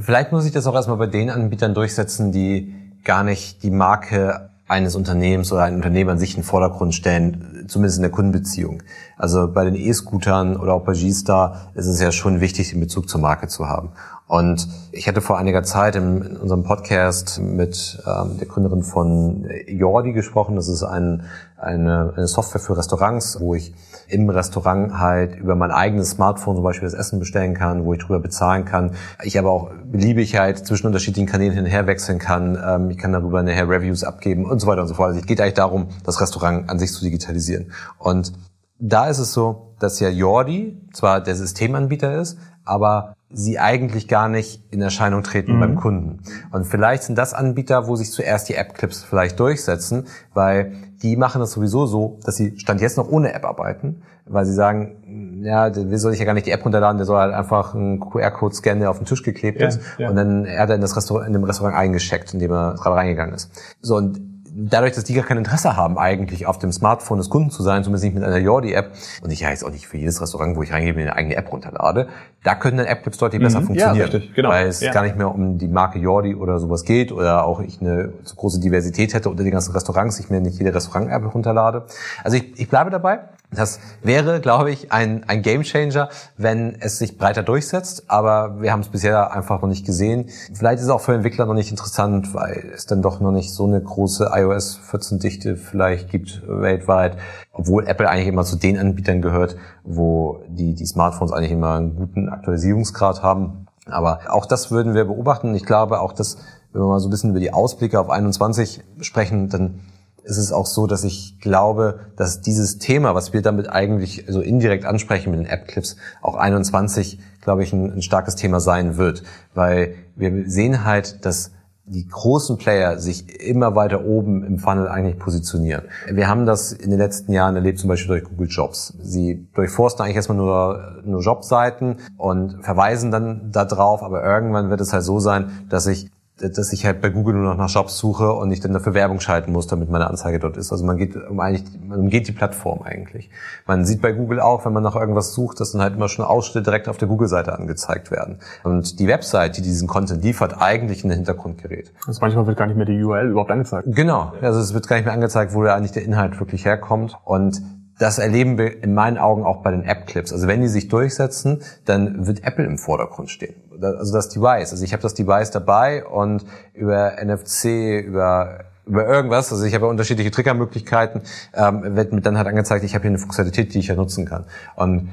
Vielleicht muss ich das auch erstmal bei den Anbietern durchsetzen, die gar nicht die Marke eines Unternehmens oder ein Unternehmen an sich in den Vordergrund stellen, zumindest in der Kundenbeziehung. Also bei den E-Scootern oder auch bei G-Star ist es ja schon wichtig, den Bezug zur Marke zu haben. Und ich hatte vor einiger Zeit in, unserem Podcast mit ähm, der Gründerin von Jordi gesprochen. Das ist ein, eine, eine Software für Restaurants, wo ich im Restaurant halt über mein eigenes Smartphone zum Beispiel das Essen bestellen kann, wo ich drüber bezahlen kann. Ich aber auch beliebig halt zwischen unterschiedlichen Kanälen hin und her wechseln kann. Ähm, ich kann darüber nachher Reviews abgeben und so weiter und so fort. Also es geht eigentlich darum, das Restaurant an sich zu digitalisieren. Und da ist es so, dass ja Jordi zwar der Systemanbieter ist, aber sie eigentlich gar nicht in Erscheinung treten mhm. beim Kunden. Und vielleicht sind das Anbieter, wo sich zuerst die App-Clips vielleicht durchsetzen, weil die machen das sowieso so, dass sie Stand jetzt noch ohne App arbeiten, weil sie sagen, ja, der soll sich ja gar nicht die App runterladen, der soll halt einfach einen QR-Code scannen, der auf den Tisch geklebt ja, ist ja. und dann er hat er in das Restaurant, in dem Restaurant eingecheckt, in dem er gerade reingegangen ist. So, und dadurch, dass die gar kein Interesse haben, eigentlich auf dem Smartphone des Kunden zu sein, zumindest nicht mit einer Jordi-App, und ich ja jetzt auch nicht für jedes Restaurant, wo ich reingehe, mir eine eigene App runterlade, da können dann App-Clips deutlich mhm. besser funktionieren. Ja, richtig, genau. Weil es ja. gar nicht mehr um die Marke Jordi oder sowas geht oder auch ich eine zu große Diversität hätte unter den ganzen Restaurants, ich mir nicht jede Restaurant-App runterlade. Also ich, ich bleibe dabei. Das wäre, glaube ich, ein, ein Gamechanger, wenn es sich breiter durchsetzt. Aber wir haben es bisher einfach noch nicht gesehen. Vielleicht ist es auch für Entwickler noch nicht interessant, weil es dann doch noch nicht so eine große iOS 14 Dichte vielleicht gibt weltweit. Obwohl Apple eigentlich immer zu den Anbietern gehört, wo die, die Smartphones eigentlich immer einen guten Aktualisierungsgrad haben. Aber auch das würden wir beobachten. Ich glaube auch, dass, wenn wir mal so ein bisschen über die Ausblicke auf 21 sprechen, dann ist es auch so, dass ich glaube, dass dieses Thema, was wir damit eigentlich so indirekt ansprechen mit den App-Clips, auch 21, glaube ich, ein, ein starkes Thema sein wird. Weil wir sehen halt, dass die großen Player sich immer weiter oben im Funnel eigentlich positionieren. Wir haben das in den letzten Jahren erlebt, zum Beispiel durch Google Jobs. Sie durchforsten eigentlich erstmal nur, nur Jobseiten und verweisen dann da drauf, aber irgendwann wird es halt so sein, dass ich dass ich halt bei Google nur noch nach Jobs suche und ich dann dafür Werbung schalten muss, damit meine Anzeige dort ist. Also man geht um eigentlich, man umgeht die Plattform eigentlich. Man sieht bei Google auch, wenn man nach irgendwas sucht, dass dann halt immer schon Ausschnitte direkt auf der Google-Seite angezeigt werden. Und die Website, die diesen Content liefert, eigentlich in den Hintergrund gerät. Also manchmal wird gar nicht mehr die URL überhaupt angezeigt. Genau. Also es wird gar nicht mehr angezeigt, wo da eigentlich der Inhalt wirklich herkommt. Und das erleben wir in meinen Augen auch bei den App-Clips. Also wenn die sich durchsetzen, dann wird Apple im Vordergrund stehen. Also das Device. Also ich habe das Device dabei und über NFC, über über irgendwas, also ich habe ja unterschiedliche Triggermöglichkeiten, ähm, wird mir dann halt angezeigt, ich habe hier eine Funktionalität, die ich ja nutzen kann. Und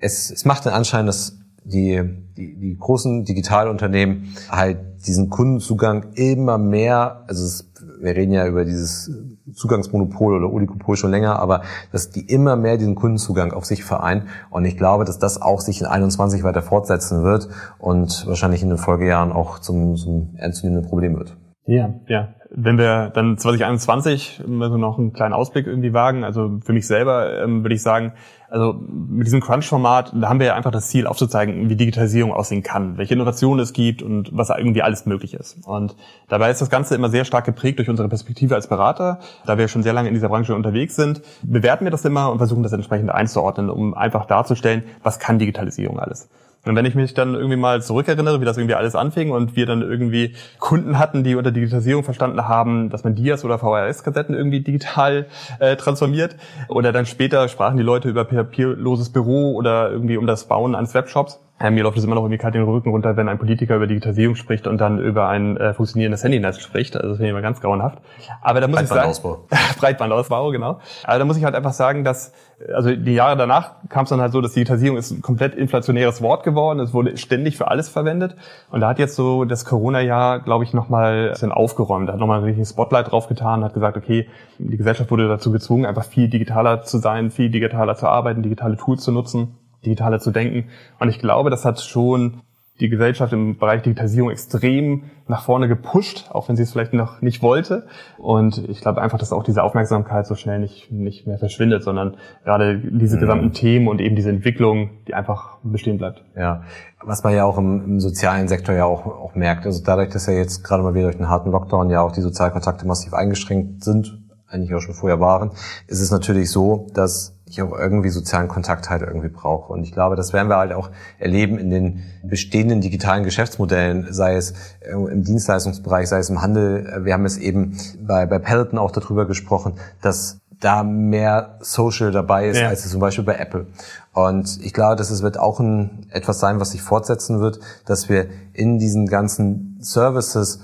es, es macht den Anschein, dass die, die, die großen Digitalunternehmen halt diesen Kundenzugang immer mehr, also es, wir reden ja über dieses Zugangsmonopol oder Oligopol schon länger, aber dass die immer mehr diesen Kundenzugang auf sich vereinen. Und ich glaube, dass das auch sich in 21 weiter fortsetzen wird und wahrscheinlich in den Folgejahren auch zum, zum ernstzunehmenden Problem wird. Ja, ja. Wenn wir dann 2021 also noch einen kleinen Ausblick irgendwie wagen, also für mich selber ähm, würde ich sagen, also mit diesem Crunch-Format, da haben wir ja einfach das Ziel aufzuzeigen, wie Digitalisierung aussehen kann, welche Innovationen es gibt und was irgendwie alles möglich ist. Und dabei ist das Ganze immer sehr stark geprägt durch unsere Perspektive als Berater, da wir schon sehr lange in dieser Branche unterwegs sind, bewerten wir das immer und versuchen das entsprechend einzuordnen, um einfach darzustellen, was kann Digitalisierung alles. Und wenn ich mich dann irgendwie mal zurückerinnere, wie das irgendwie alles anfing und wir dann irgendwie Kunden hatten, die unter Digitalisierung verstanden haben, dass man Dias oder VHS-Kassetten irgendwie digital äh, transformiert. Oder dann später sprachen die Leute über papierloses Büro oder irgendwie um das Bauen eines Webshops. Ja, mir läuft es immer noch irgendwie kalt den Rücken runter, wenn ein Politiker über Digitalisierung spricht und dann über ein äh, funktionierendes Handynetz spricht. Also das finde ich immer ganz grauenhaft. Aber da muss ich sagen, Breitbandausbau, genau. Aber da muss ich halt einfach sagen, dass also die Jahre danach kam es dann halt so, dass Digitalisierung ist ein komplett inflationäres Wort geworden. Es wurde ständig für alles verwendet. Und da hat jetzt so das Corona-Jahr, glaube ich, nochmal ein bisschen aufgeräumt. Da hat nochmal richtig ein Spotlight drauf getan, hat gesagt, okay, die Gesellschaft wurde dazu gezwungen, einfach viel digitaler zu sein, viel digitaler zu arbeiten, digitale Tools zu nutzen digitaler zu denken. Und ich glaube, das hat schon die Gesellschaft im Bereich Digitalisierung extrem nach vorne gepusht, auch wenn sie es vielleicht noch nicht wollte. Und ich glaube einfach, dass auch diese Aufmerksamkeit so schnell nicht, nicht mehr verschwindet, sondern gerade diese mhm. gesamten Themen und eben diese Entwicklung, die einfach bestehen bleibt. Ja, was man ja auch im, im sozialen Sektor ja auch, auch merkt. Also dadurch, dass ja jetzt gerade mal wieder durch den harten Lockdown ja auch die Sozialkontakte massiv eingeschränkt sind, eigentlich auch schon vorher waren, ist es natürlich so, dass ich auch irgendwie sozialen Kontakt halt irgendwie brauche. Und ich glaube, das werden wir halt auch erleben in den bestehenden digitalen Geschäftsmodellen, sei es äh, im Dienstleistungsbereich, sei es im Handel. Wir haben es eben bei, bei Peloton auch darüber gesprochen, dass da mehr Social dabei ist, ja. als zum Beispiel bei Apple. Und ich glaube, dass es wird auch ein, etwas sein, was sich fortsetzen wird, dass wir in diesen ganzen Services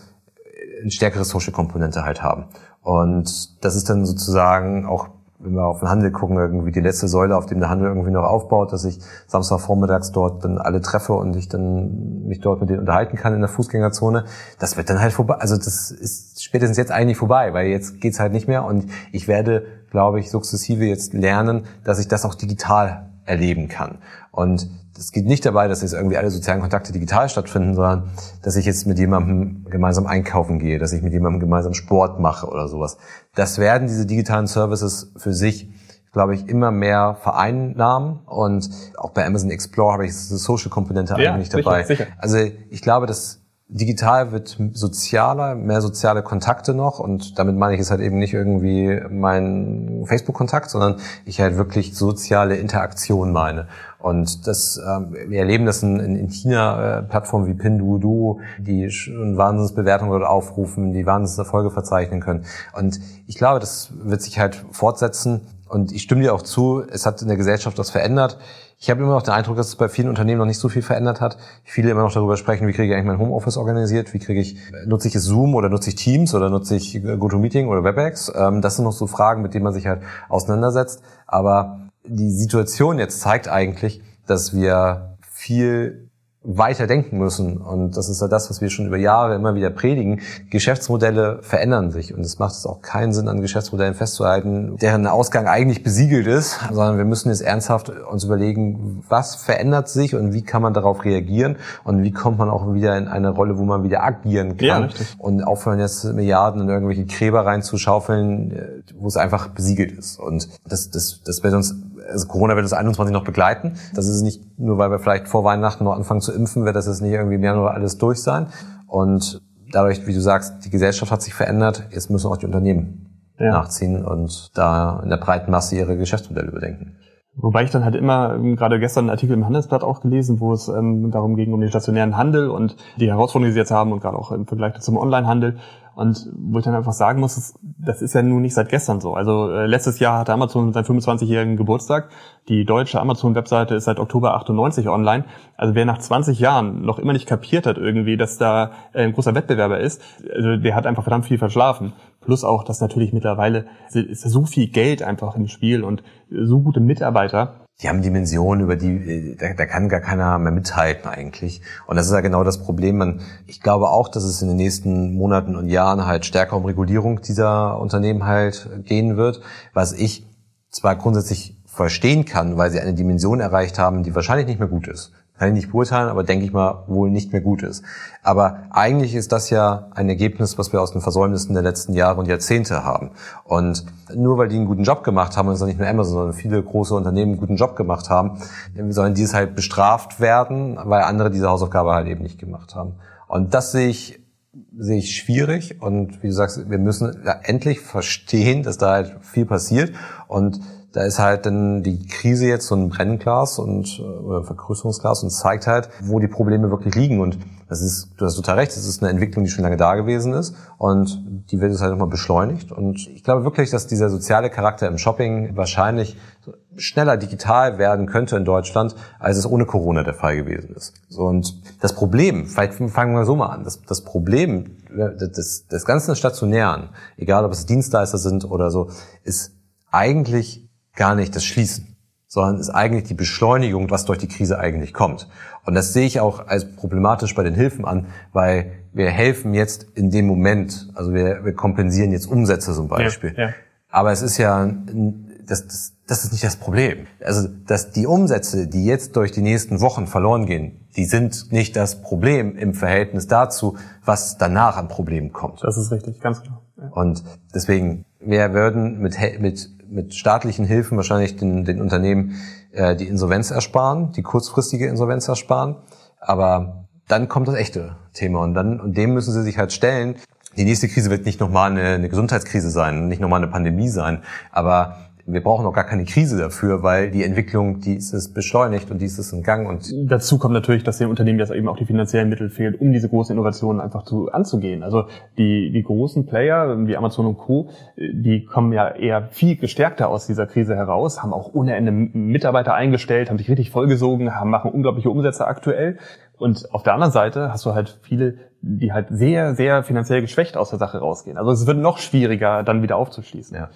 eine stärkere Social-Komponente halt haben. Und das ist dann sozusagen auch wenn wir auf den Handel gucken, irgendwie die letzte Säule, auf dem der Handel irgendwie noch aufbaut, dass ich Samstagvormittags dort dann alle treffe und ich dann mich dort mit denen unterhalten kann in der Fußgängerzone. Das wird dann halt vorbei. Also das ist spätestens jetzt eigentlich vorbei, weil jetzt geht's halt nicht mehr und ich werde, glaube ich, sukzessive jetzt lernen, dass ich das auch digital erleben kann. Und es geht nicht dabei, dass jetzt irgendwie alle sozialen Kontakte digital stattfinden, sondern dass ich jetzt mit jemandem gemeinsam einkaufen gehe, dass ich mit jemandem gemeinsam Sport mache oder sowas. Das werden diese digitalen Services für sich, glaube ich, immer mehr vereinnahmen. Und auch bei Amazon Explore habe ich diese Social-Komponente Ja, eigentlich sicher, dabei. sicher. Also ich glaube, dass digital wird sozialer, mehr soziale Kontakte noch und damit meine ich es halt eben nicht irgendwie mein Facebook-Kontakt, sondern ich halt wirklich soziale Interaktion meine. Und das, ähm, wir erleben das in, in in China, äh, Plattformen wie Pinduoduo, die schon Wahnsinnsbewertungen dort aufrufen, die Wahnsinnserfolge verzeichnen können. Und ich glaube, das wird sich halt fortsetzen. Und ich stimme dir auch zu, es hat in der Gesellschaft was verändert. Ich habe immer noch den Eindruck, dass es bei vielen Unternehmen noch nicht so viel verändert hat. Viele immer noch darüber sprechen, wie kriege ich eigentlich mein Homeoffice organisiert, wie kriege ich, nutze ich Zoom oder nutze ich Teams oder nutze ich GoToMeeting oder WebEx. Ähm, Das sind noch so Fragen, mit denen man sich halt auseinandersetzt. Aber die Situation jetzt zeigt eigentlich, dass wir viel weiter denken müssen. Und das ist ja das, was wir schon über Jahre immer wieder predigen. Geschäftsmodelle verändern sich. Und es macht es auch keinen Sinn, an Geschäftsmodellen festzuhalten, deren Ausgang eigentlich besiegelt ist, sondern wir müssen jetzt ernsthaft uns überlegen, was verändert sich und wie kann man darauf reagieren und wie kommt man auch wieder in eine Rolle, wo man wieder agieren kann. Ja, richtig. und aufhören jetzt Milliarden in irgendwelche Gräber reinzuschaufeln, wo es einfach besiegelt ist. Und das, das, das wird uns also Corona wird uns 21 noch begleiten. Das ist nicht nur, weil wir vielleicht vor Weihnachten noch anfangen zu impfen, wird das jetzt nicht irgendwie im Januar alles durch sein. Und dadurch, wie du sagst, die Gesellschaft hat sich verändert. Jetzt müssen auch die Unternehmen Ja. nachziehen und da in der breiten Masse ihre Geschäftsmodelle überdenken. Wobei ich dann halt immer, ähm, gerade gestern einen Artikel im Handelsblatt auch gelesen, wo es ähm, darum ging, um den stationären Handel und die Herausforderungen, die sie jetzt haben und gerade auch im Vergleich zum Onlinehandel. Und wo ich dann einfach sagen muss, das, ist ja nun nicht seit gestern so. Also äh, letztes Jahr hatte Amazon seinen 25-jährigen Geburtstag. Die deutsche Amazon-Webseite ist seit Oktober 98 online. Also wer nach 20 Jahren noch immer nicht kapiert hat irgendwie, dass da äh, ein großer Wettbewerber ist, also der hat einfach verdammt viel verschlafen. Plus auch, dass natürlich mittlerweile ist so viel Geld einfach im Spiel und so gute Mitarbeiter, Die haben Dimensionen, über die, äh, da, da kann gar keiner mehr mithalten eigentlich. Und das ist ja genau das Problem. Man, ich glaube auch, dass es in den nächsten Monaten und Jahren halt stärker um Regulierung dieser Unternehmen halt gehen wird, was ich zwar grundsätzlich verstehen kann, weil sie eine Dimension erreicht haben, die wahrscheinlich nicht mehr gut ist. Kann ich nicht beurteilen, aber denke ich mal, wohl nicht mehr gut ist. Aber eigentlich ist das ja ein Ergebnis, was wir aus den Versäumnissen der letzten Jahre und Jahrzehnte haben. Und nur weil die einen guten Job gemacht haben, und es ist nicht nur Amazon, sondern viele große Unternehmen einen guten Job gemacht haben, sollen die es halt bestraft werden, weil andere diese Hausaufgabe halt eben nicht gemacht haben. Und das sehe ich sehe ich schwierig und wie du sagst, wir müssen endlich verstehen, dass da halt viel passiert und da ist halt dann die Krise jetzt so ein Brennglas und äh, oder ein Vergrößerungsglas und zeigt halt, wo die Probleme wirklich liegen. Und das ist, du hast total recht, das ist eine Entwicklung, die schon lange da gewesen ist. Und die wird jetzt halt nochmal beschleunigt. Und ich glaube wirklich, dass dieser soziale Charakter im Shopping wahrscheinlich schneller digital werden könnte in Deutschland, als es ohne Corona der Fall gewesen ist. Und das Problem, vielleicht fangen wir so mal an, das, das Problem des, des ganzen Stationären, egal ob es Dienstleister sind oder so, ist eigentlich gar nicht das Schließen, sondern ist eigentlich die Beschleunigung, was durch die Krise eigentlich kommt. Und das sehe ich auch als problematisch bei den Hilfen an, weil wir helfen jetzt in dem Moment, also wir, wir kompensieren jetzt Umsätze zum Beispiel. Ja, ja. Aber es ist ja, das, das, das ist nicht das Problem. Also, dass die Umsätze, die jetzt durch die nächsten Wochen verloren gehen, die sind nicht das Problem im Verhältnis dazu, was danach an Problemen kommt. Das ist richtig, ganz genau. Ja. Und deswegen, wir würden mit, mit, mit staatlichen Hilfen wahrscheinlich den, den Unternehmen äh, die Insolvenz ersparen, die kurzfristige Insolvenz ersparen. Aber dann kommt das echte Thema und dann, und dem müssen sie sich halt stellen. Die nächste Krise wird nicht nochmal eine, eine Gesundheitskrise sein, nicht nochmal eine Pandemie sein, aber wir brauchen auch gar keine Krise dafür, weil die Entwicklung, die ist es beschleunigt und die ist es in Gang und Dazu kommt natürlich, dass den Unternehmen jetzt eben auch die finanziellen Mittel fehlen, um diese großen Innovationen einfach zu, anzugehen. Also die, die großen Player wie Amazon und Co., die kommen ja eher viel gestärkter aus dieser Krise heraus, haben auch ohne Ende Mitarbeiter eingestellt, haben sich richtig vollgesogen, haben, machen unglaubliche Umsätze aktuell. Und auf der anderen Seite hast du halt viele, die halt sehr, sehr finanziell geschwächt aus der Sache rausgehen. Also es wird noch schwieriger, dann wieder aufzuschließen. Ja.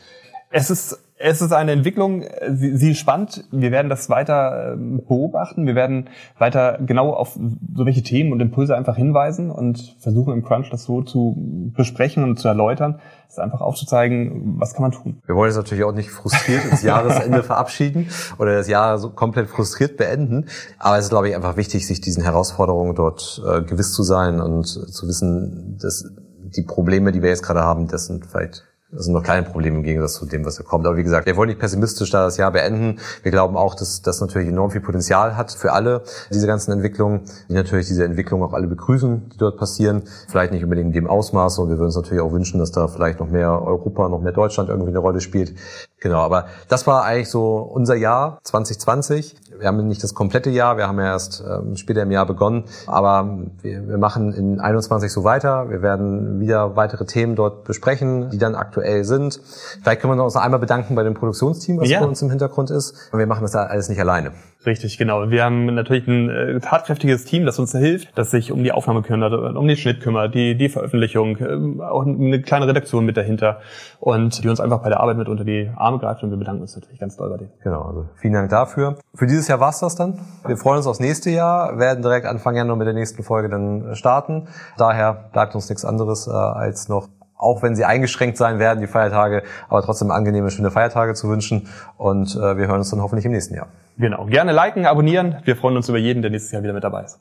Es ist es ist eine Entwicklung, sie, sie ist spannend. Wir werden das weiter ähm, beobachten. Wir werden weiter genau auf so welche Themen und Impulse einfach hinweisen und versuchen im Crunch das so zu besprechen und zu erläutern, es einfach aufzuzeigen, was kann man tun. Wir wollen es natürlich auch nicht frustriert ins Jahresende verabschieden oder das Jahr so komplett frustriert beenden. Aber es ist, glaube ich, einfach wichtig, sich diesen Herausforderungen dort äh, gewiss zu sein und zu wissen, dass die Probleme, die wir jetzt gerade haben, das sind vielleicht das sind noch kleine Probleme im Gegensatz zu dem, was da kommt. Aber wie gesagt, wir wollen nicht pessimistisch da das Jahr beenden. Wir glauben auch, dass das natürlich enorm viel Potenzial hat für alle, diese ganzen Entwicklungen, die natürlich diese Entwicklung auch alle begrüßen, die dort passieren. Vielleicht nicht unbedingt in dem Ausmaß und wir würden uns natürlich auch wünschen, dass da vielleicht noch mehr Europa, noch mehr Deutschland irgendwie eine Rolle spielt. Genau, aber das war eigentlich so unser Jahr 2020. Wir haben nicht das komplette Jahr, wir haben ja erst ähm, später im Jahr begonnen, aber wir, wir machen in 21 so weiter. Wir werden wieder weitere Themen dort besprechen, die dann aktuell sind. Vielleicht können wir uns noch einmal bedanken bei dem Produktionsteam, was ja. bei uns im Hintergrund ist. Und wir machen das ja alles nicht alleine. Richtig, genau. Wir haben natürlich ein äh, tatkräftiges Team, das uns hilft, das sich um die Aufnahme kümmert, um den Schnitt kümmert, die, die Veröffentlichung, äh, auch eine kleine Redaktion mit dahinter und die uns einfach bei der Arbeit mit unter die Arme greift und wir bedanken uns natürlich ganz doll bei denen. Genau, also vielen Dank dafür. Für dieses Jahr war's das dann. Wir freuen uns aufs nächste Jahr, werden direkt Anfang Januar mit der nächsten Folge dann starten. Daher bleibt uns nichts anderes äh, als noch auch wenn sie eingeschränkt sein werden, die Feiertage, aber trotzdem angenehme, schöne Feiertage zu wünschen. Und äh, wir hören uns dann hoffentlich im nächsten Jahr. Genau. Gerne liken, abonnieren. Wir freuen uns über jeden, der nächstes Jahr wieder mit dabei ist.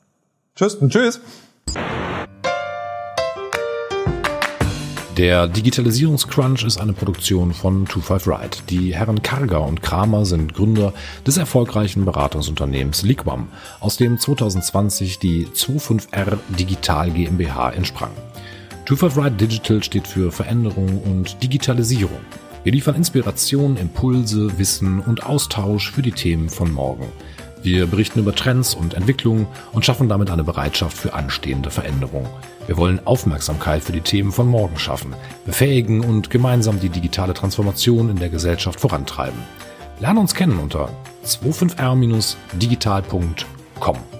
Tschüss und tschüss. Der Digitalisierungscrunch ist eine Produktion von 25 Ride. Die Herren Karger und Kramer sind Gründer des erfolgreichen Beratungsunternehmens Liquam, aus dem 2020 die 25R Digital GmbH entsprang. 25 Ride Digital steht für Veränderung und Digitalisierung. Wir liefern Inspiration, Impulse, Wissen und Austausch für die Themen von morgen. Wir berichten über Trends und Entwicklungen und schaffen damit eine Bereitschaft für anstehende Veränderung. Wir wollen Aufmerksamkeit für die Themen von morgen schaffen, befähigen und gemeinsam die digitale Transformation in der Gesellschaft vorantreiben. Lerne uns kennen unter 25r-digital.com.